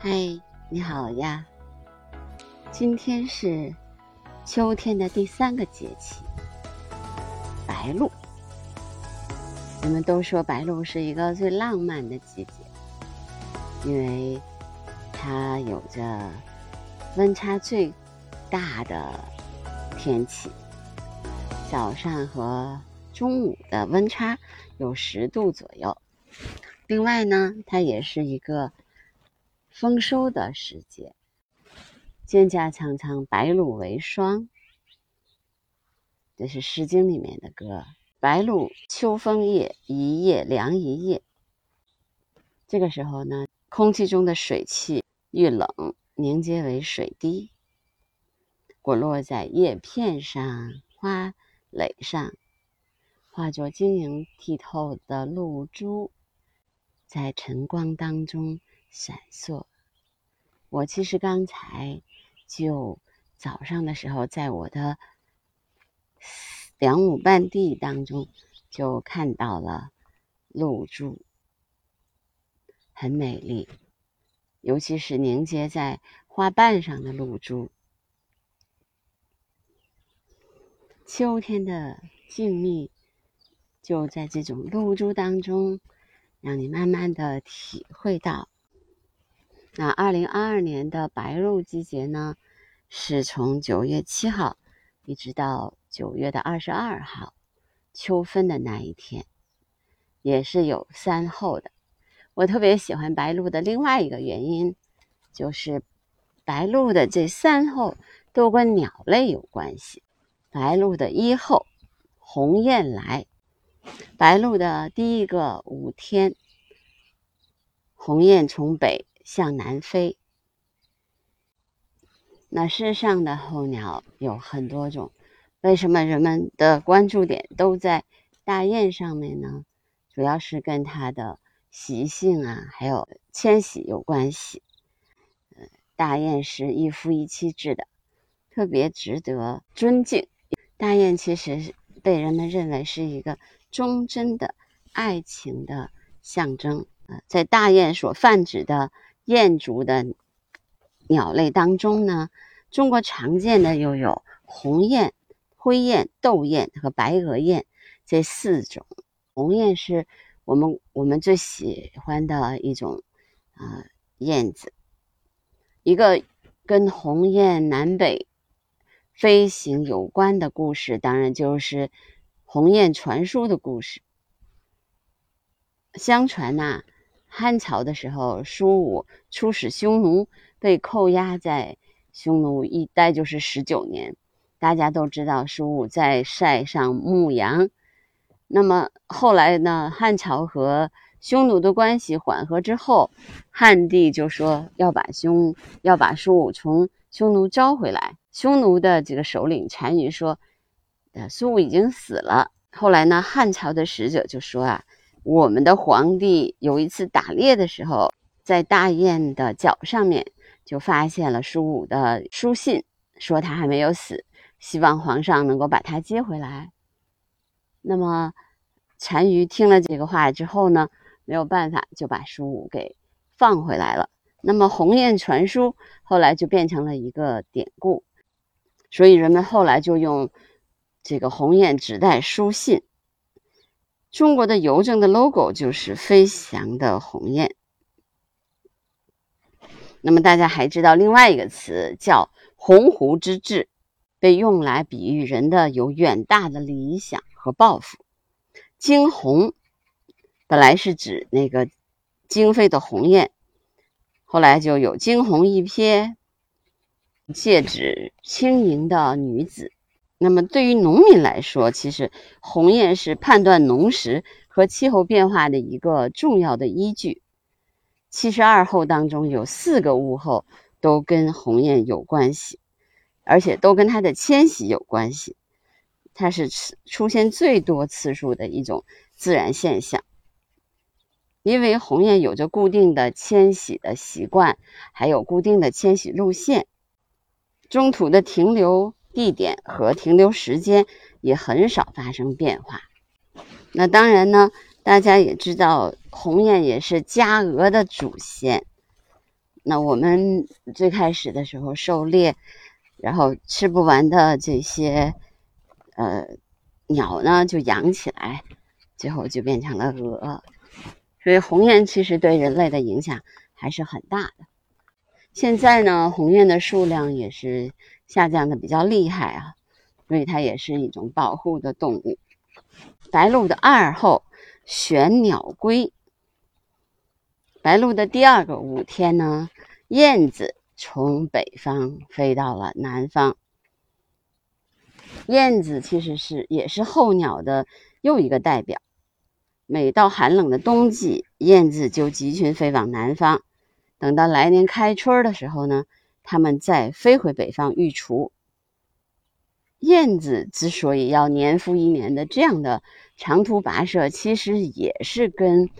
嗨，你好呀！今天是秋天的第三个节气——白露。人们都说白露是一个最浪漫的季节，因为它有着温差最大的天气，早上和中午的温差有十度左右。另外呢，它也是一个。丰收的时节，蒹葭苍苍，白露为霜。这是《诗经》里面的歌。白露秋风夜，一夜凉一夜。这个时候呢，空气中的水汽遇冷凝结为水滴，滚落在叶片上、花蕾上，化作晶莹剔透的露珠，在晨光当中。闪烁。我其实刚才就早上的时候，在我的两亩半地当中就看到了露珠，很美丽，尤其是凝结在花瓣上的露珠。秋天的静谧就在这种露珠当中，让你慢慢的体会到。那二零二二年的白露季节呢，是从九月七号一直到九月的二十二号，秋分的那一天，也是有三候的。我特别喜欢白露的另外一个原因，就是白露的这三候都跟鸟类有关系。白露的一候，鸿雁来。白露的第一个五天，鸿雁从北。向南飞。那世上的候鸟有很多种，为什么人们的关注点都在大雁上面呢？主要是跟它的习性啊，还有迁徙有关系。呃大雁是一夫一妻制的，特别值得尊敬。大雁其实被人们认为是一个忠贞的爱情的象征。呃，在大雁所泛指的。雁族的鸟类当中呢，中国常见的又有鸿雁、灰雁、斗雁和白额雁这四种。鸿雁是我们我们最喜欢的一种啊燕子。一个跟鸿雁南北飞行有关的故事，当然就是鸿雁传书的故事。相传呐。汉朝的时候，苏武出使匈奴，被扣押在匈奴一待就是十九年。大家都知道，苏武在塞上牧羊。那么后来呢？汉朝和匈奴的关系缓和之后，汉帝就说要把匈要把苏武从匈奴招回来。匈奴的这个首领单于说：“苏武已经死了。”后来呢？汉朝的使者就说啊。我们的皇帝有一次打猎的时候，在大雁的脚上面就发现了苏武的书信，说他还没有死，希望皇上能够把他接回来。那么单于听了这个话之后呢，没有办法就把苏武给放回来了。那么鸿雁传书后来就变成了一个典故，所以人们后来就用这个鸿雁指代书信。中国的邮政的 logo 就是飞翔的鸿雁。那么大家还知道另外一个词叫“鸿鹄之志”，被用来比喻人的有远大的理想和抱负。惊鸿本来是指那个惊飞的鸿雁，后来就有惊鸿一瞥，借指轻盈的女子。那么，对于农民来说，其实鸿雁是判断农时和气候变化的一个重要的依据。七十二候当中有四个物候都跟鸿雁有关系，而且都跟它的迁徙有关系。它是出现最多次数的一种自然现象，因为鸿雁有着固定的迁徙的习惯，还有固定的迁徙路线，中途的停留。地点和停留时间也很少发生变化。那当然呢，大家也知道，鸿雁也是家鹅的祖先。那我们最开始的时候狩猎，然后吃不完的这些呃鸟呢，就养起来，最后就变成了鹅。所以鸿雁其实对人类的影响还是很大的。现在呢，鸿雁的数量也是下降的比较厉害啊，所以它也是一种保护的动物。白鹭的二后玄鸟归。白鹭的第二个五天呢，燕子从北方飞到了南方。燕子其实是也是候鸟的又一个代表。每到寒冷的冬季，燕子就集群飞往南方。等到来年开春的时候呢，它们再飞回北方育雏。燕子之所以要年复一年的这样的长途跋涉，其实也是跟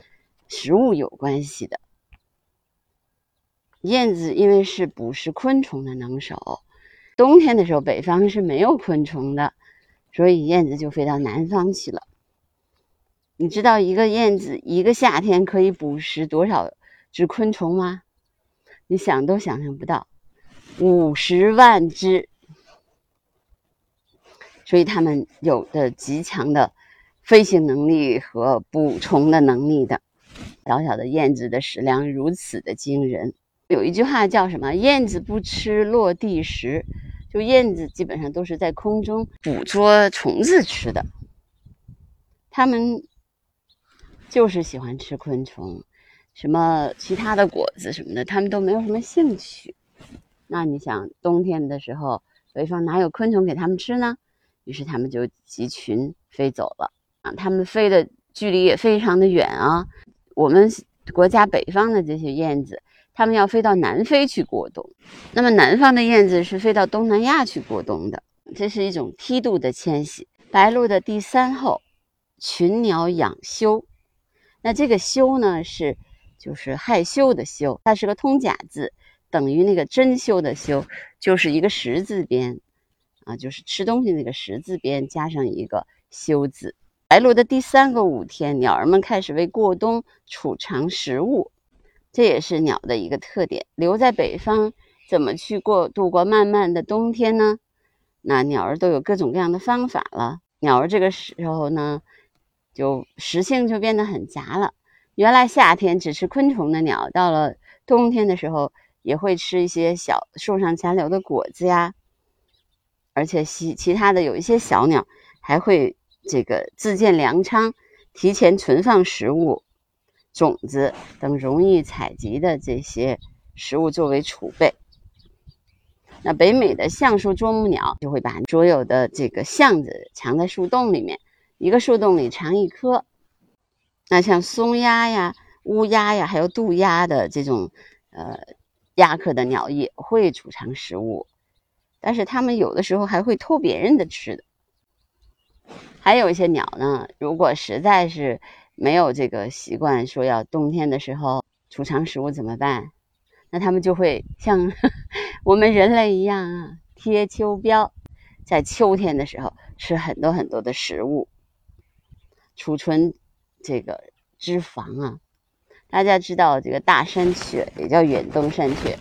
食物有关系的。燕子因为是捕食昆虫的能手，冬天的时候北方是没有昆虫的，所以燕子就飞到南方去了。你知道一个燕子一个夏天可以捕食多少只昆虫吗？你想都想象不到，五十万只。所以它们有着极强的飞行能力和捕虫的能力的。小小的燕子的食量如此的惊人。有一句话叫什么？燕子不吃落地食，就燕子基本上都是在空中捕捉虫子吃的。它们就是喜欢吃昆虫，什么其他的果子什么的，它们都没有什么兴趣。那你想，冬天的时候，北方哪有昆虫给它们吃呢？于是他们就集群飞走了啊！他们飞的距离也非常的远啊。我们国家北方的这些燕子，他们要飞到南非去过冬。那么南方的燕子是飞到东南亚去过冬的，这是一种梯度的迁徙。白鹭的第三后，群鸟养羞。那这个羞呢，是就是害羞的羞，它是个通假字，等于那个珍馐的馐，就是一个十字边。啊，就是吃东西那个十字边加上一个休字。白露的第三个五天，鸟儿们开始为过冬储藏食物，这也是鸟的一个特点。留在北方，怎么去过度过漫漫的冬天呢？那鸟儿都有各种各样的方法了。鸟儿这个时候呢，就食性就变得很杂了。原来夏天只吃昆虫的鸟，到了冬天的时候，也会吃一些小树上残留的果子呀。而且其其他的有一些小鸟还会这个自建粮仓，提前存放食物、种子等容易采集的这些食物作为储备。那北美的橡树啄木鸟就会把所有的这个橡子藏在树洞里面，一个树洞里藏一颗。那像松鸦呀、乌鸦呀，还有渡鸦的这种呃鸦科的鸟也会储藏食物。但是它们有的时候还会偷别人的吃的，还有一些鸟呢，如果实在是没有这个习惯，说要冬天的时候储藏食物怎么办？那它们就会像 我们人类一样啊，贴秋膘，在秋天的时候吃很多很多的食物，储存这个脂肪啊。大家知道这个大山雀也叫远东山雀。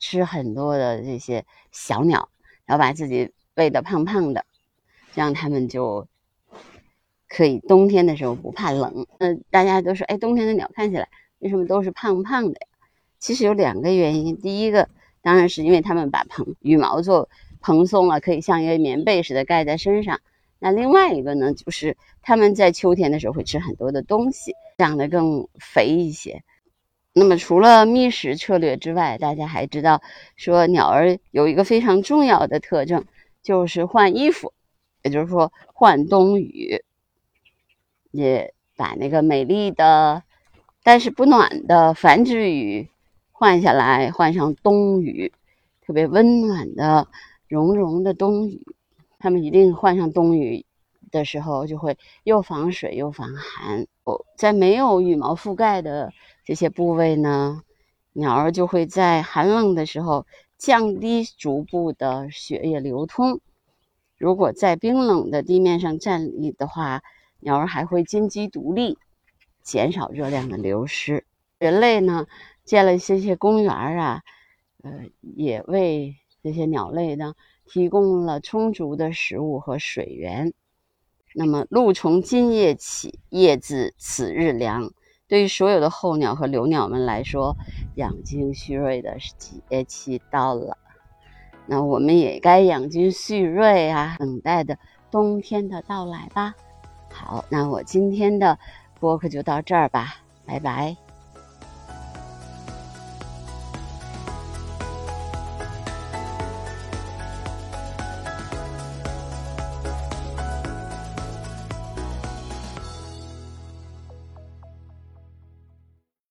吃很多的这些小鸟，然后把自己喂得胖胖的，这样它们就可以冬天的时候不怕冷。嗯，大家都说，哎，冬天的鸟看起来为什么都是胖胖的呀？其实有两个原因。第一个当然是因为它们把蓬羽毛做蓬松了，可以像一个棉被似的盖在身上。那另外一个呢，就是它们在秋天的时候会吃很多的东西，长得更肥一些。那么，除了觅食策略之外，大家还知道说鸟儿有一个非常重要的特征，就是换衣服，也就是说换冬羽，也把那个美丽的但是不暖的繁殖羽换下来，换上冬羽，特别温暖的绒绒的冬羽。它们一定换上冬羽的时候，就会又防水又防寒。哦，在没有羽毛覆盖的。这些部位呢，鸟儿就会在寒冷的时候降低足部的血液流通。如果在冰冷的地面上站立的话，鸟儿还会金鸡独立，减少热量的流失。人类呢，建了一些些公园啊，呃，也为这些鸟类呢提供了充足的食物和水源。那么，露从今夜起，夜自此日凉。对于所有的候鸟和留鸟们来说，养精蓄锐的节气到了。那我们也该养精蓄锐啊，等待的冬天的到来吧。好，那我今天的播客就到这儿吧，拜拜。